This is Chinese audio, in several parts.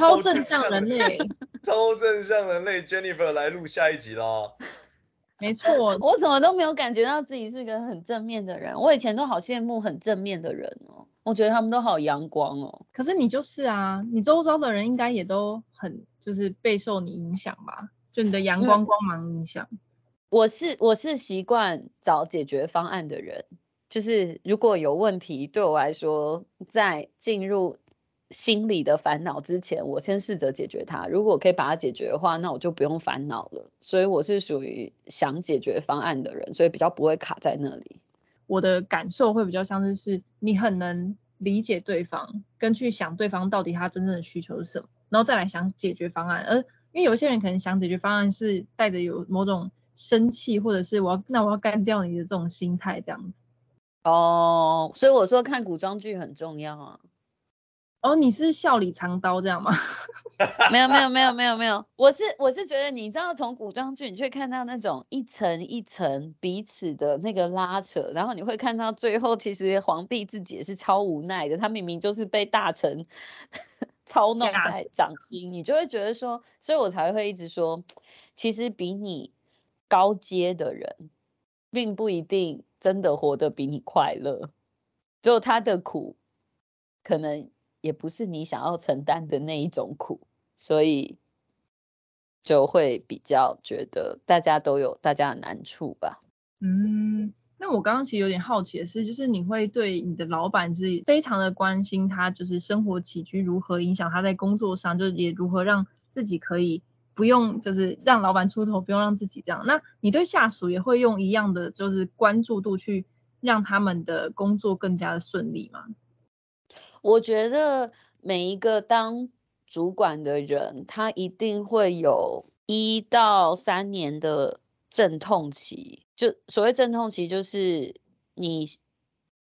超正向人类，超正向人类 Jennifer 来录下一集啦。没错，我怎么都没有感觉到自己是个很正面的人。我以前都好羡慕很正面的人哦，我觉得他们都好阳光哦。可是你就是啊，你周遭的人应该也都很就是备受你影响吧？就你的阳光光芒影响。嗯，我是我是习惯找解决方案的人，就是如果有问题，对我来说，在进入。心理的烦恼之前，我先试着解决它。如果可以把它解决的话，那我就不用烦恼了。所以我是属于想解决方案的人，所以比较不会卡在那里。我的感受会比较像是是你很能理解对方，跟去想对方到底他真正的需求是什么，然后再来想解决方案。而因为有些人可能想解决方案是带着有某种生气，或者是我要那我要干掉你的这种心态这样子。哦，所以我说看古装剧很重要啊。哦，你是笑里藏刀这样吗？没有没有没有没有没有，我是我是觉得你知道从古装剧，你会看到那种一层一层彼此的那个拉扯，然后你会看到最后其实皇帝自己也是超无奈的，他明明就是被大臣 操弄在掌心，你就会觉得说，所以我才会一直说，其实比你高阶的人，并不一定真的活得比你快乐，就他的苦可能。也不是你想要承担的那一种苦，所以就会比较觉得大家都有大家的难处吧。嗯，那我刚刚其实有点好奇的是，就是你会对你的老板是非常的关心他，就是生活起居如何影响他在工作上，就是也如何让自己可以不用就是让老板出头，不用让自己这样。那你对下属也会用一样的就是关注度去让他们的工作更加的顺利吗？我觉得每一个当主管的人，他一定会有一到三年的阵痛期。就所谓阵痛期，就是你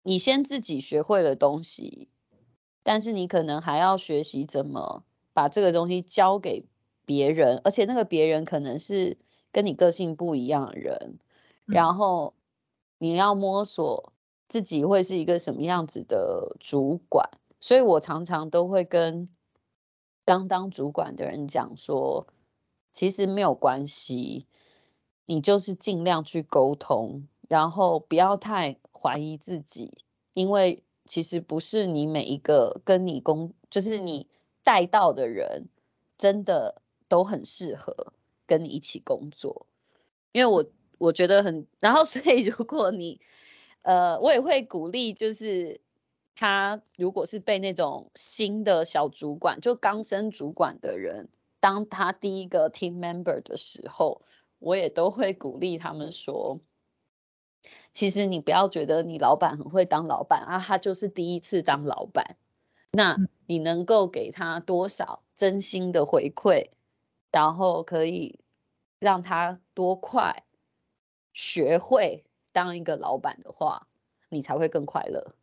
你先自己学会了东西，但是你可能还要学习怎么把这个东西交给别人，而且那个别人可能是跟你个性不一样的人，然后你要摸索自己会是一个什么样子的主管。所以我常常都会跟刚当主管的人讲说，其实没有关系，你就是尽量去沟通，然后不要太怀疑自己，因为其实不是你每一个跟你工，就是你带到的人，真的都很适合跟你一起工作，因为我我觉得很，然后所以如果你，呃，我也会鼓励，就是。他如果是被那种新的小主管，就刚升主管的人，当他第一个 team member 的时候，我也都会鼓励他们说，其实你不要觉得你老板很会当老板啊，他就是第一次当老板，那你能够给他多少真心的回馈，然后可以让他多快学会当一个老板的话，你才会更快乐。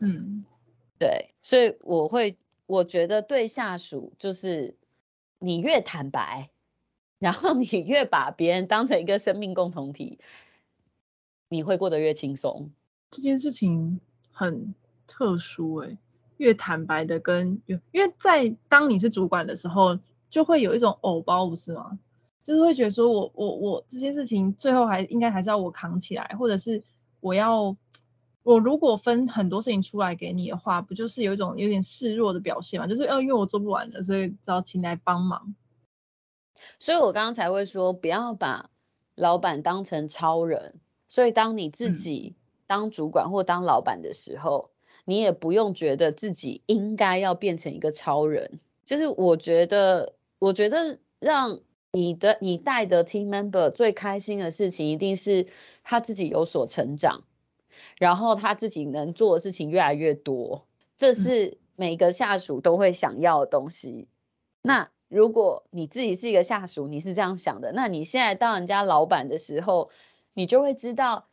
嗯，对，所以我会，我觉得对下属就是你越坦白，然后你越把别人当成一个生命共同体，你会过得越轻松。这件事情很特殊哎，越坦白的跟越，因为在当你是主管的时候，就会有一种偶包，不是吗？就是会觉得说我我我这件事情最后还应该还是要我扛起来，或者是我要。我如果分很多事情出来给你的话，不就是有一种有点示弱的表现嘛？就是呃，因为我做不完了，所以只好请来帮忙。所以我刚刚才会说，不要把老板当成超人。所以当你自己当主管或当老板的时候，嗯，你也不用觉得自己应该要变成一个超人。就是我觉得，我觉得让你的你带的 team member 最开心的事情，一定是他自己有所成长。然后他自己能做的事情越来越多，这是每个下属都会想要的东西。那如果你自己是一个下属，你是这样想的，那你现在当人家老板的时候，你就会知道，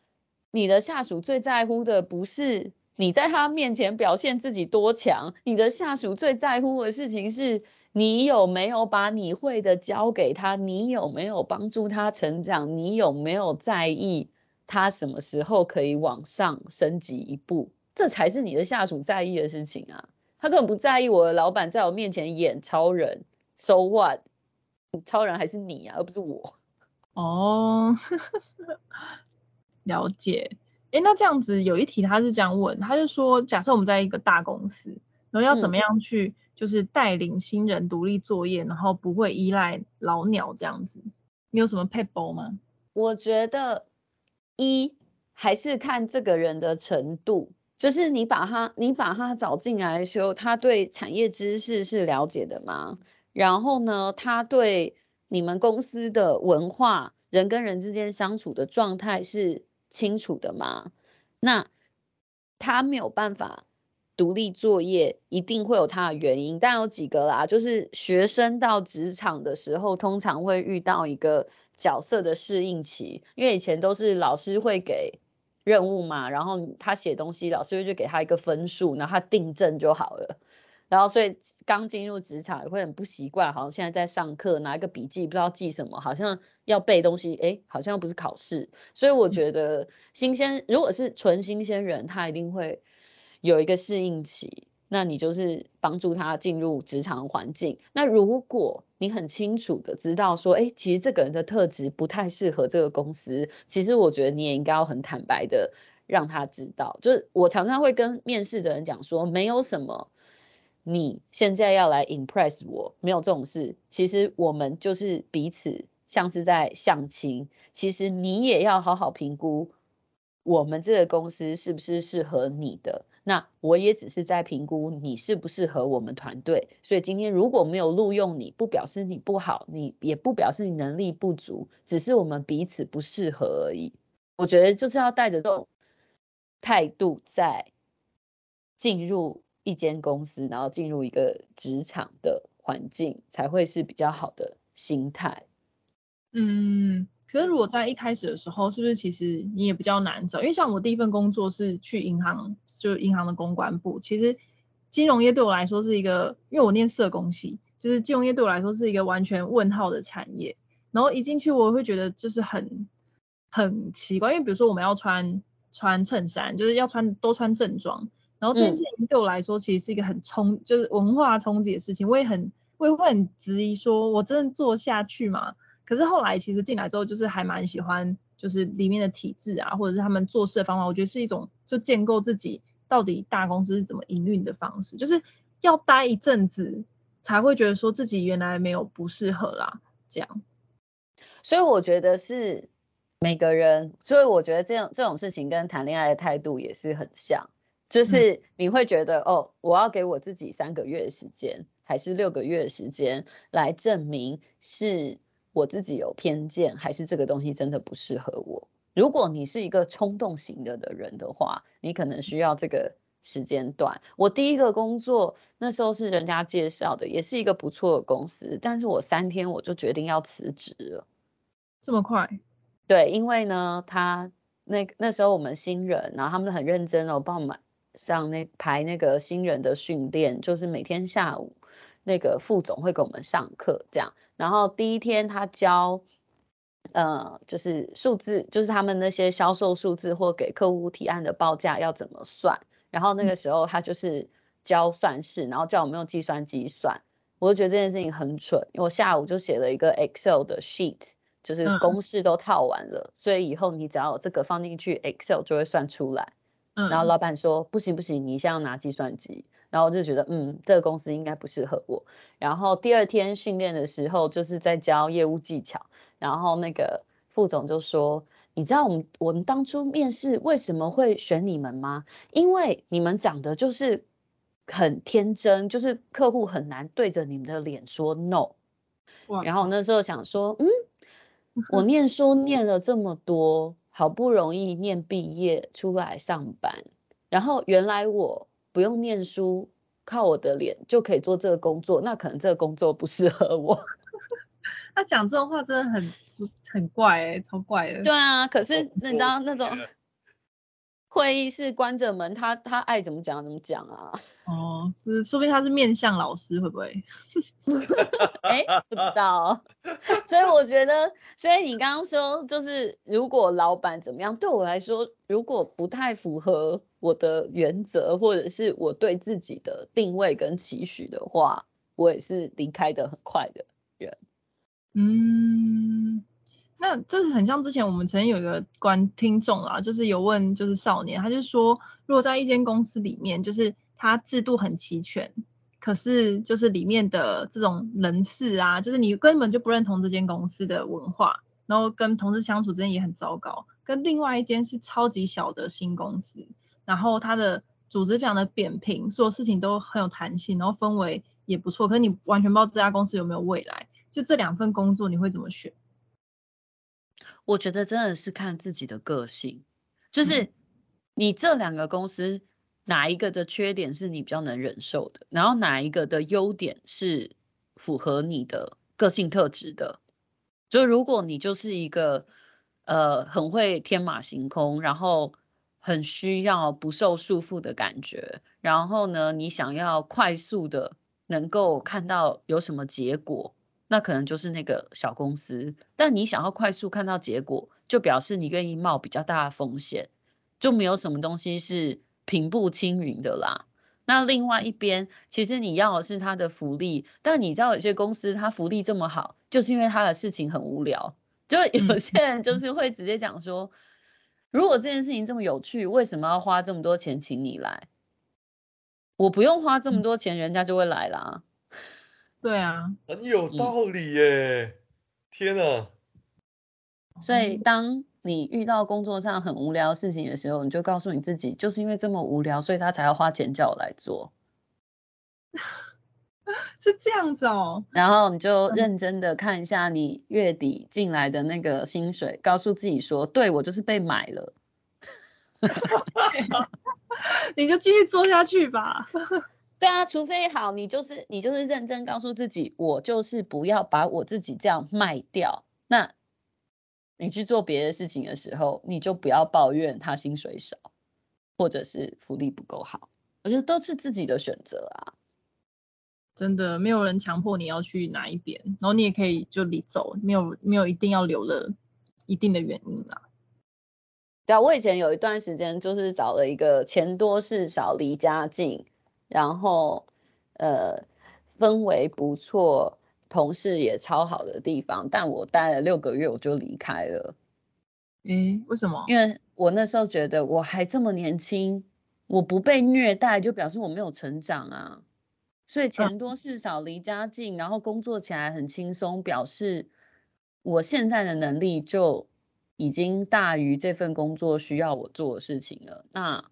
你的下属最在乎的不是你在他面前表现自己多强，你的下属最在乎的事情是你有没有把你会的教给他，你有没有帮助他成长，你有没有在意他什么时候可以往上升级一步，这才是你的下属在意的事情啊。他根本不在意我的老板在我面前演超人。So what？超人还是你啊，而不是我。哦，了解。哎，那这样子有一题他是这样问，他就说，假设我们在一个大公司，然后要怎么样去就是带领新人独立作业，嗯、然后不会依赖老鸟这样子，你有什么撇步吗？我觉得一还是看这个人的程度，就是你把他你把他找进来的时候，他对产业知识是了解的吗？然后呢，他对你们公司的文化、人跟人之间相处的状态是清楚的吗？那他没有办法独立作业，一定会有他的原因。但有几个啦，就是学生到职场的时候，通常会遇到一个角色的适应期，因为以前都是老师会给任务嘛，然后他写东西，老师会就给他一个分数，然后他订正就好了。然后，所以刚进入职场也会很不习惯，好像现在在上课，拿一个笔记不知道记什么，好像要背东西，哎，好像不是考试。所以我觉得新鲜，如果是纯新鲜人，他一定会有一个适应期。那你就是帮助他进入职场环境。那如果你很清楚的知道说，哎，其实这个人的特质不太适合这个公司，其实我觉得你也应该要很坦白的让他知道。就是我常常会跟面试的人讲说，没有什么。你现在要来 impress 我，没有这种事。其实我们就是彼此像是在相亲。其实你也要好好评估我们这个公司是不是适合你的。那我也只是在评估你适不适合我们团队。所以今天如果没有录用你，不表示你不好，你也不表示你能力不足，只是我们彼此不适合而已。我觉得就是要带着这种态度在进入。一间公司，然后进入一个职场的环境，才会是比较好的心态。嗯，可是如果在一开始的时候，是不是其实你也比较难找？因为像我第一份工作是去银行，就银行的公关部。其实金融业对我来说是一个，因为我念社工系，就是金融业对我来说是一个完全问号的产业。然后一进去，我会觉得就是很很奇怪，因为比如说我们要穿穿衬衫，就是要穿多穿正装。然后这件事情对我来说，其实是一个很冲，就是文化冲击的事情。我也很，我也会很质疑，说我真的做下去吗？可是后来其实进来之后，就是还蛮喜欢，就是里面的体制啊，或者是他们做事的方法，我觉得是一种就建构自己到底大公司是怎么营运的方式，就是要待一阵子才会觉得说自己原来没有不适合啦，这样。所以我觉得是每个人，所以我觉得这种这种事情跟谈恋爱的态度也是很像。就是你会觉得哦，我要给我自己三个月的时间，还是六个月的时间来证明是我自己有偏见，还是这个东西真的不适合我？如果你是一个冲动型的的人的话，你可能需要这个时间段。我第一个工作那时候是人家介绍的，也是一个不错的公司，但是我三天我就决定要辞职了。这么快？对，因为呢，他那那时候我们新人，然后他们很认真哦，帮我们。上那排那个新人的训练，就是每天下午那个副总会给我们上课，这样。然后第一天他教，呃，就是数字，就是他们那些销售数字或给客户提案的报价要怎么算。然后那个时候他就是教算式，然后叫我们用计算机算。我就觉得这件事情很蠢，因为我下午就写了一个 Excel 的 sheet，就是公式都套完了，所以以后你只要这个放进去，Excel 就会算出来。然后老板说不行不行，你现在要拿计算机。然后我就觉得，嗯，这个公司应该不适合我。然后第二天训练的时候，就是在教业务技巧。然后那个副总就说：“你知道我们我们当初面试为什么会选你们吗？因为你们长得就是很天真，就是客户很难对着你们的脸说 no。”然后那时候想说，嗯，我念书念了这么多。好不容易念毕业出来上班，然后原来我不用念书靠我的脸就可以做这个工作，那可能这个工作不适合我。他讲这种话真的很很怪哎、欸，超怪的。对啊，可是你知道那种。会议室关着门，他他爱怎么讲怎么讲啊？哦，就是说不定他是面向老师，会不会？哎、欸，不知道。所以我觉得，所以你刚刚说，就是如果老板怎么样，对我来说，如果不太符合我的原则，或者是我对自己的定位跟期许的话，我也是离开的很快的人。嗯。那这是很像之前我们曾经有一个观听众啊，就是有问，就是少年，他就说，如果在一间公司里面，就是他制度很齐全，可是就是里面的这种人事啊，就是你根本就不认同这间公司的文化，然后跟同事相处之间也很糟糕。跟另外一间是超级小的新公司，然后它的组织非常的扁平，所有事情都很有弹性，然后氛围也不错，可是你完全不知道这家公司有没有未来。就这两份工作，你会怎么选？我觉得真的是看自己的个性，就是你这两个公司哪一个的缺点是你比较能忍受的，然后哪一个的优点是符合你的个性特质的。就如果你就是一个呃很会天马行空，然后很需要不受束缚的感觉，然后呢，你想要快速的能够看到有什么结果。那可能就是那个小公司，但你想要快速看到结果，就表示你愿意冒比较大的风险，就没有什么东西是平步青云的啦。那另外一边，其实你要的是他的福利，但你知道有些公司他福利这么好，就是因为他的事情很无聊。就有些人就是会直接讲说，如果这件事情这么有趣，为什么要花这么多钱请你来？我不用花这么多钱，人家就会来啦。对啊，很有道理耶！嗯、天啊！所以当你遇到工作上很无聊的事情的时候，你就告诉你自己，就是因为这么无聊，所以他才要花钱叫我来做。是这样子哦。然后你就认真的看一下你月底进来的那个薪水，告诉自己说：“对，我就是被买了。” 你就继续做下去吧。对啊，除非好，你就是你就是认真告诉自己，我就是不要把我自己这样卖掉。那你去做别的事情的时候，你就不要抱怨他薪水少，或者是福利不够好。我觉得都是自己的选择啊，真的没有人强迫你要去哪一边，然后你也可以就离走，没有没有一定要留的一定的原因啊。对啊，我以前有一段时间就是找了一个钱多事少离家近。然后，呃，氛围不错，同事也超好的地方，但我待了六个月我就离开了。诶，为什么？因为我那时候觉得我还这么年轻，我不被虐待就表示我没有成长啊。所以钱多事少离家近，然后工作起来很轻松，表示我现在的能力就已经大于这份工作需要我做的事情了。那。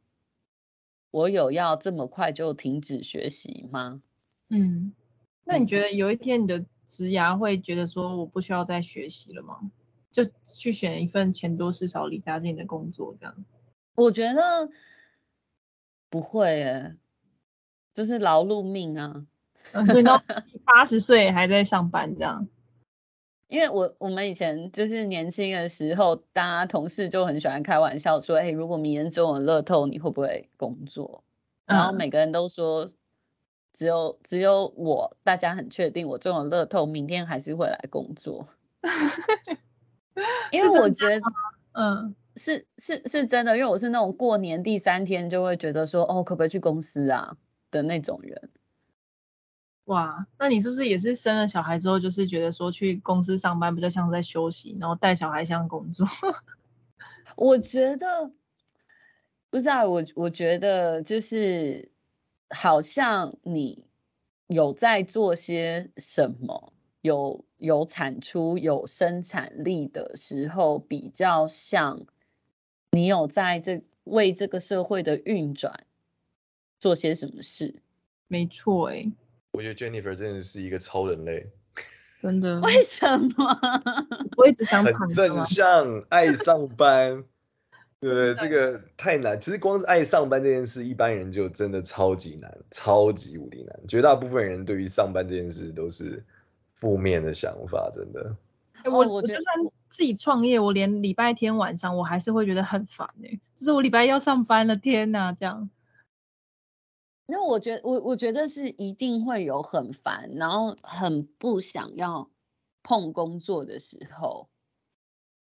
我有要这么快就停止学习吗？嗯，那你觉得有一天你的职涯会觉得说我不需要再学习了吗？就去选一份钱多事少离家近的工作这样？我觉得不会诶，就是劳碌命啊，等到 八十岁还在上班这样。因为我我们以前就是年轻的时候，大家同事就很喜欢开玩笑说：“哎，如果明年中了乐透，你会不会工作？”然后每个人都说：“只有只有我，大家很确定我中了乐透，明天还是会来工作。”因 为我觉得，嗯，是是是真的，因为我是那种过年第三天就会觉得说：“哦，可不可以去公司啊？”的那种人。哇，那你是不是也是生了小孩之后，就是觉得说去公司上班比较像在休息，然后带小孩像工作？我觉得不知道，我我觉得就是好像你有在做些什么，有有产出、有生产力的时候，比较像你有在这为这个社会的运转做些什么事。没错，哎。我觉得 Jennifer 真的是一个超人类，真的。为什么？我一直想躺很正向，爱上班，对，这个太难。其实光是爱上班这件事，一般人就真的超级难，超级无敌难。绝大部分人对于上班这件事都是负面的想法，真的。欸、我我就算自己创业，我连礼拜天晚上我还是会觉得很烦哎、欸，就是我礼拜一要上班了，天哪，这样。那我觉得我我觉得是一定会有很烦，然后很不想要碰工作的时候，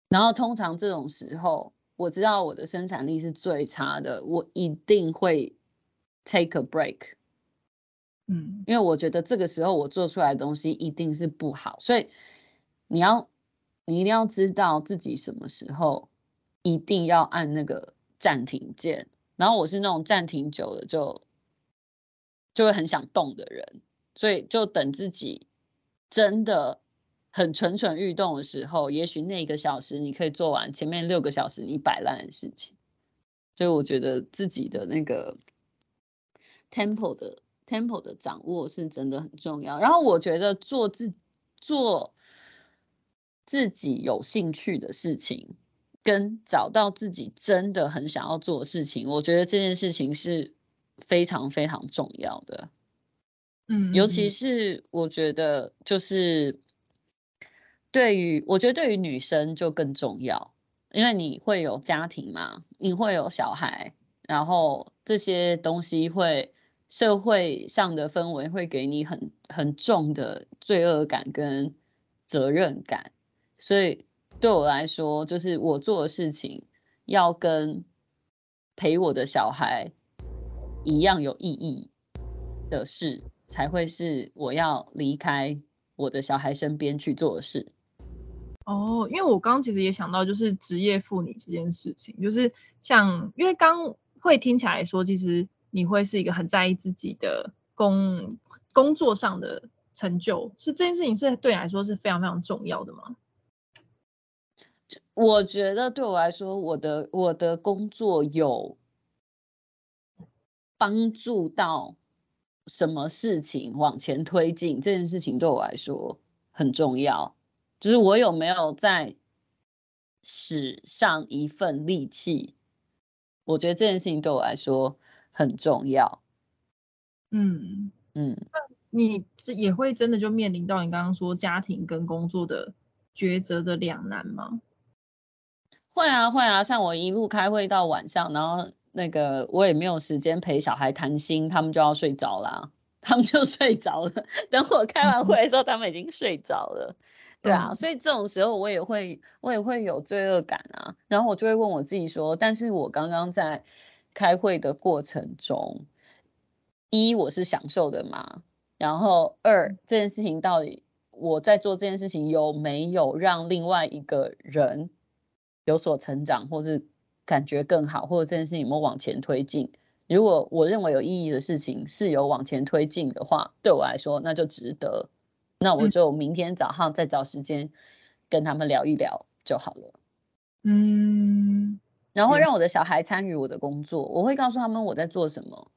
然后通常这种时候，我知道我的生产力是最差的，我一定会 take a break，嗯，因为我觉得这个时候我做出来的东西一定是不好，所以你要你一定要知道自己什么时候一定要按那个暂停键，然后我是那种暂停久了就。就会很想动的人，所以就等自己真的很蠢蠢欲动的时候，也许那一个小时你可以做完前面六个小时你摆烂的事情。所以我觉得自己的那个 tempo 的 tempo 的掌握是真的很重要。然后我觉得做自做自己有兴趣的事情，跟找到自己真的很想要做的事情，我觉得这件事情是。非常非常重要的，嗯，尤其是我觉得就是对于我觉得对于女生就更重要，因为你会有家庭嘛，你会有小孩，然后这些东西会社会上的氛围会给你很很重的罪恶感跟责任感，所以对我来说，就是我做的事情要跟陪我的小孩。一样有意义的事，才会是我要离开我的小孩身边去做的事。哦，因为我刚刚其实也想到，就是职业妇女这件事情，就是像，因为刚会听起来说，其实你会是一个很在意自己的工工作上的成就，是这件事情是对你来说是非常非常重要的吗？我觉得对我来说，我的我的工作有。帮助到什么事情往前推进，这件事情对我来说很重要。就是我有没有在使上一份力气，我觉得这件事情对我来说很重要。嗯嗯，那你是也会真的就面临到你刚刚说家庭跟工作的抉择的两难吗？会啊会啊，像我一路开会到晚上，然后。那个我也没有时间陪小孩谈心，他们就要睡着啦，他们就睡着了。等我开完会的时候，他们已经睡着了。对啊，所以这种时候我也会我也会有罪恶感啊。然后我就会问我自己说：但是我刚刚在开会的过程中，一我是享受的嘛？然后二这件事情到底我在做这件事情有没有让另外一个人有所成长，或是？感觉更好，或者这件事情有没有往前推进？如果我认为有意义的事情是有往前推进的话，对我来说那就值得。那我就明天早上再找时间跟他们聊一聊就好了。嗯，然后让我的小孩参与我的工作，我会告诉他们我在做什么，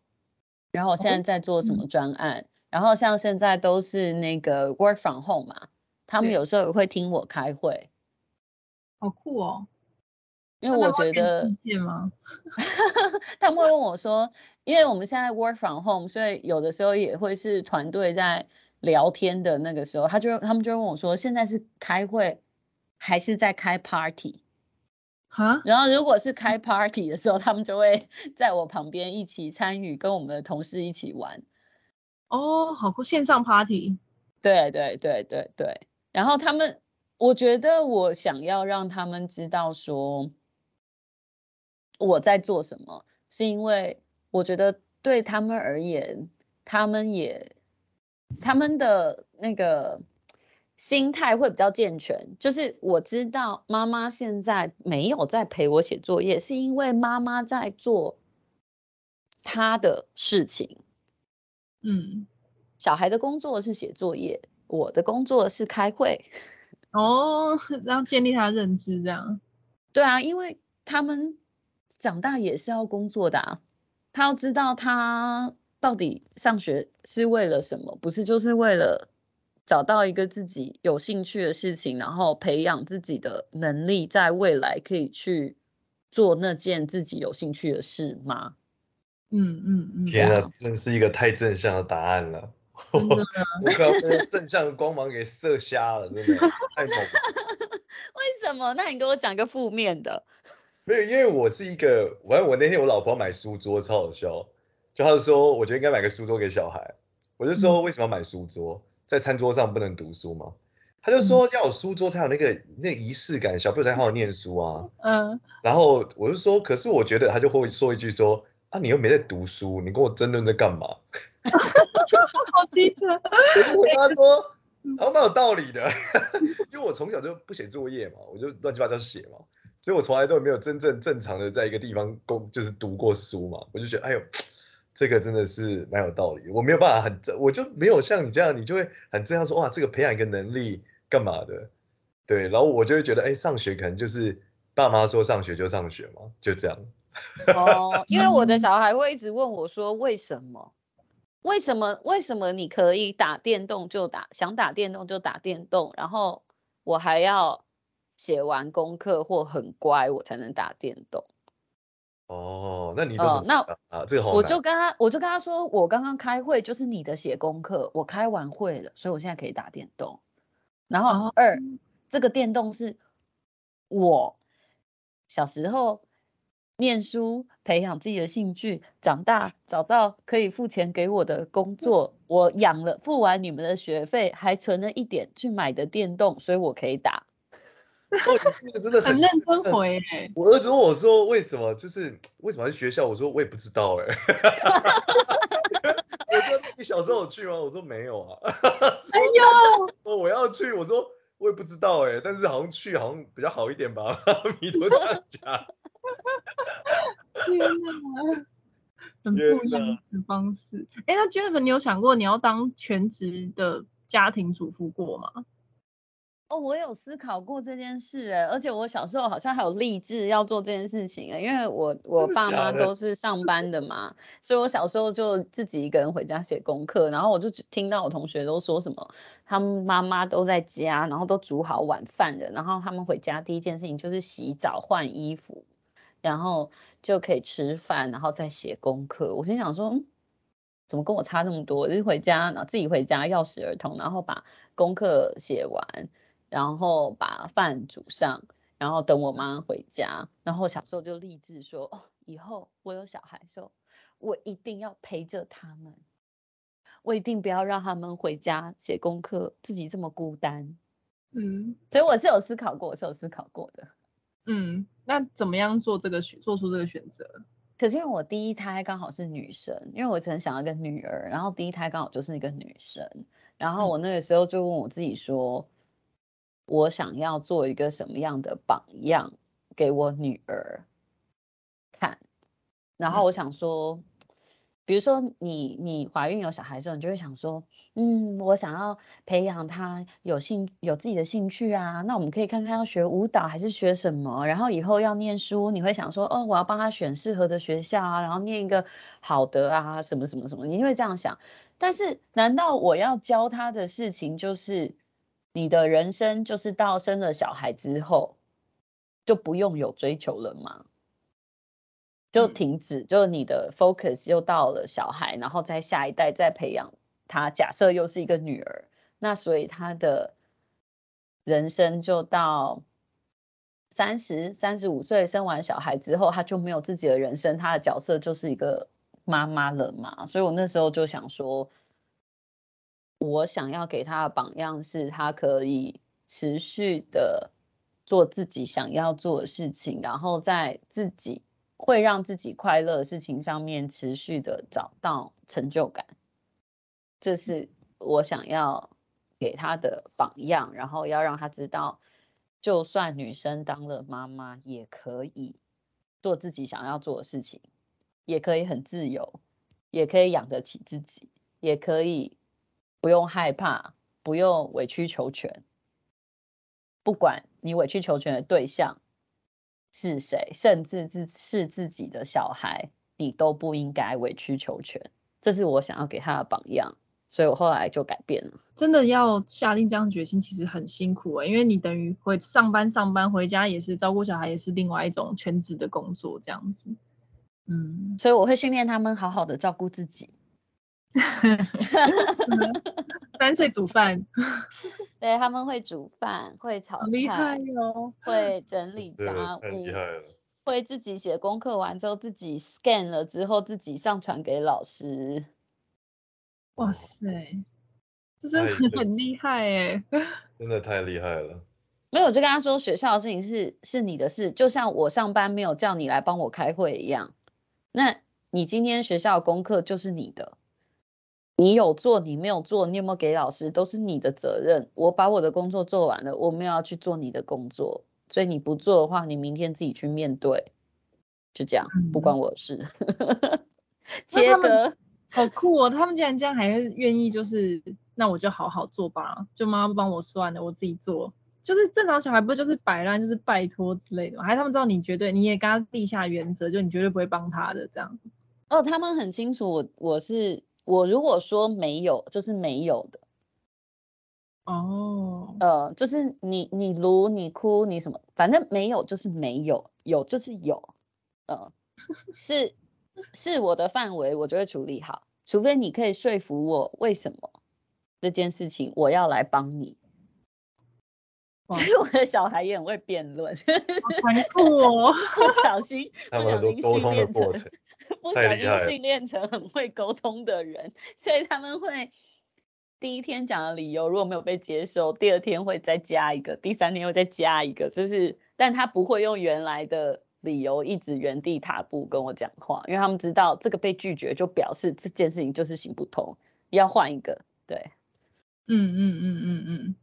然后我现在在做什么专案。然后像现在都是那个 work from home 嘛，他们有时候也会听我开会，好酷哦。因为我觉得，他们会问我说，因为我们现在 work from home，所以有的时候也会是团队在聊天的那个时候，他就他们就会问我说，现在是开会还是在开 party？哈？然后如果是开 party 的时候，他们就会 在我旁边一起参与，跟我们的同事一起玩。哦，好酷，线上 party。对对对对对。然后他们，我觉得我想要让他们知道说。我在做什么？是因为我觉得对他们而言，他们也他们的那个心态会比较健全。就是我知道妈妈现在没有在陪我写作业，是因为妈妈在做她的事情。嗯，小孩的工作是写作业，我的工作是开会。哦，然后建立他的认知，这样。对啊，因为他们。长大也是要工作的啊，他要知道他到底上学是为了什么，不是就是为了找到一个自己有兴趣的事情，然后培养自己的能力，在未来可以去做那件自己有兴趣的事吗？嗯嗯嗯。天啊，真是一个太正向的答案了。我我快要被正向的光芒给射瞎了，真的太猛了。为什么？那你给我讲个负面的。没有，因为我是一个，反正我那天我老婆要买书桌，超好笑。就她就说，我觉得应该买个书桌给小孩。我就说，为什么要买书桌？在餐桌上不能读书吗？她就说，要有书桌才有那个那个仪式感，小朋友才好好念书啊。嗯。然后我就说，可是我觉得，她就会说一句说，啊，你又没在读书，你跟我争论在干嘛？好机车。我跟他说，还蛮有道理的，因为我从小就不写作业嘛，我就乱七八糟写嘛，所以我从来都没有真正正常的在一个地方工，就是读过书嘛，我就觉得，哎呦。这个真的是蛮有道理，我没有办法很正，我就没有像你这样，你就会很正向说哇，这个培养一个能力干嘛的，对，然后我就会觉得，哎，上学可能就是爸妈说上学就上学嘛，就这样。哦，因为我的 小孩会一直问我说，为什么？为什么？为什么你可以打电动就打，想打电动就打电动，然后我还要写完功课或很乖我才能打电动？哦，那你就是、呃、那啊，这个好我就跟他，我就跟他说，我刚刚开会就是你的写功课，我开完会了，所以我现在可以打电动。然后二，这个电动是我小时候念书培养自己的兴趣，长大找到可以付钱给我的工作，我养了付完你们的学费，还存了一点去买的电动，所以我可以打。哦，你这个真的很，很认真回哎！我儿子问我说：“为什么？就是为什么去学校？”我说：“我也不知道哎。”我说：“你小时候有去吗？”我说：“没有啊。”哎呦！说我要去，我说我也不知道哎，但是好像去好像比较好一点吧。米多这样讲。天哪！很不一样的方式。哎，那 Jennifer，你有想过你要当全职的家庭主妇过吗？哦，我有思考过这件事哎，而且我小时候好像还有立志要做这件事情哎，因为我我爸妈都是上班的嘛，的所以我小时候就自己一个人回家写功课，然后我就听到我同学都说什么，他们妈妈都在家，然后都煮好晚饭了，然后他们回家第一件事情就是洗澡换衣服，然后就可以吃饭，然后再写功课。我心想说，嗯，怎么跟我差这么多？就是回家，然后自己回家钥匙儿童，然后把功课写完。然后把饭煮上，然后等我妈回家。然后小时候就立志说，哦，以后我有小孩的时候，我一定要陪着他们，我一定不要让他们回家写功课，自己这么孤单。嗯，所以我是有思考过，我是有思考过的。嗯，那怎么样做这个选，做出这个选择？可是因为我第一胎刚好是女生，因为我曾想要个女儿，然后第一胎刚好就是一个女生，然后我那个时候就问我自己说。我想要做一个什么样的榜样给我女儿看？然后我想说，比如说你你怀孕有小孩的时候，你就会想说，嗯，我想要培养她有兴有自己的兴趣啊。那我们可以看看要学舞蹈还是学什么？然后以后要念书，你会想说，哦，我要帮她选适合的学校啊，然后念一个好的啊，什么什么什么，你就会这样想。但是，难道我要教她的事情就是？你的人生就是到生了小孩之后就不用有追求了吗？就停止，就你的 focus 又到了小孩，然后在下一代再培养他。假设又是一个女儿，那所以他的人生就到三十三十五岁生完小孩之后，他就没有自己的人生，他的角色就是一个妈妈了嘛。所以我那时候就想说。我想要给他的榜样是，他可以持续的做自己想要做的事情，然后在自己会让自己快乐的事情上面持续的找到成就感。这是我想要给他的榜样，然后要让他知道，就算女生当了妈妈，也可以做自己想要做的事情，也可以很自由，也可以养得起自己，也可以。不用害怕，不用委曲求全。不管你委曲求全的对象是谁，甚至自是自己的小孩，你都不应该委曲求全。这是我想要给他的榜样。所以我后来就改变了。真的要下定这样决心，其实很辛苦啊、欸，因为你等于回上班上班，回家也是照顾小孩，也是另外一种全职的工作这样子。嗯，所以我会训练他们好好的照顾自己。三岁煮饭，对，他们会煮饭，会炒菜，厉害哟，会整理家务，厉害了，会自己写功课完之后自己 scan 了之后自己上传给老师。哇塞，这真的很厉害哎，真的太厉害了。没有，我就跟他说，学校的事情是是你的事，就像我上班没有叫你来帮我开会一样。那你今天学校的功课就是你的。你有做，你没有做，你有没有给老师，都是你的责任。我把我的工作做完了，我没有要去做你的工作，所以你不做的话，你明天自己去面对，就这样，嗯、不关我的事。杰哥，好酷哦！他们竟然这样还会愿意，就是那我就好好做吧，就妈妈不帮我算了，我自己做。就是正常小孩不就是摆烂，就是拜托之类的吗？还是他们知道你绝对，你也跟他立下原则，就你绝对不会帮他的这样。哦，他们很清楚我我是。我如果说没有，就是没有的。哦，oh. 呃，就是你你卢你哭你什么，反正没有就是没有，有就是有，呃，是是我的范围，我就会处理好。除非你可以说服我为什么这件事情我要来帮你。所以我的小孩也很会辩论，哦，不小心 不小心训练成。不小心训练成很会沟通的人，所以他们会第一天讲的理由如果没有被接受，第二天会再加一个，第三天又再加一个，就是，但他不会用原来的理由一直原地踏步跟我讲话，因为他们知道这个被拒绝就表示这件事情就是行不通，要换一个。对，嗯嗯嗯嗯嗯。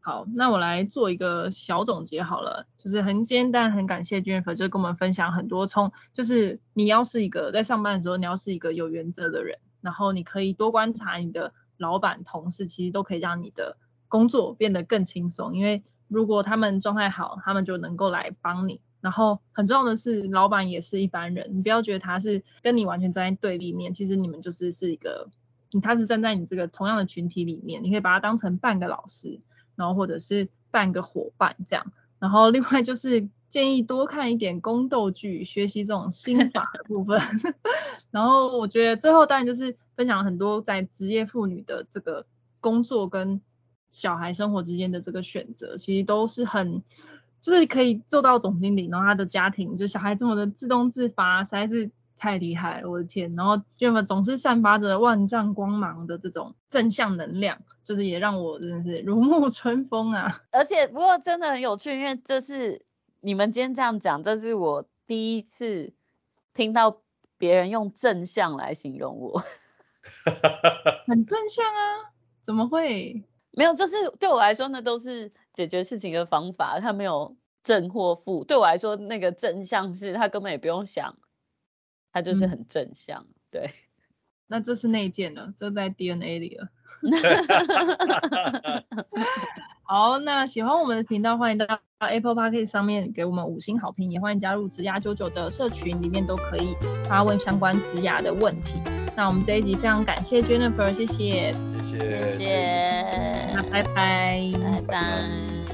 好，那我来做一个小总结好了，就是很简单，很感谢 Jennifer，就是跟我们分享很多从，就是你要是一个在上班的时候，你要是一个有原则的人，然后你可以多观察你的老板、同事，其实都可以让你的工作变得更轻松，因为如果他们状态好，他们就能够来帮你。然后很重要的是，老板也是一般人，你不要觉得他是跟你完全站在对立面，其实你们就是是一个，他是站在你这个同样的群体里面，你可以把他当成半个老师。然后或者是半个伙伴这样，然后另外就是建议多看一点宫斗剧，学习这种心法的部分。然后我觉得最后当然就是分享很多在职业妇女的这个工作跟小孩生活之间的这个选择，其实都是很就是可以做到总经理，然后他的家庭就小孩这么的自动自发，实在是。太厉害了，我的天！然后就么总是散发着万丈光芒的这种正向能量，就是也让我真的是如沐 春风啊！而且不过真的很有趣，因为这是你们今天这样讲，这是我第一次听到别人用正向来形容我，很正向啊？怎么会？没有，就是对我来说，那都是解决事情的方法，他没有正或负。对我来说，那个正向是他根本也不用想。他就是很正向，嗯、对。那这是内建了，这在 DNA 里了。好，那喜欢我们的频道，欢迎到 Apple Podcast 上面给我们五星好评，也欢迎加入植牙九九的社群，里面都可以发问相关植牙的问题。那我们这一集非常感谢 Jennifer，谢谢，谢谢，谢谢，那拜拜，拜拜。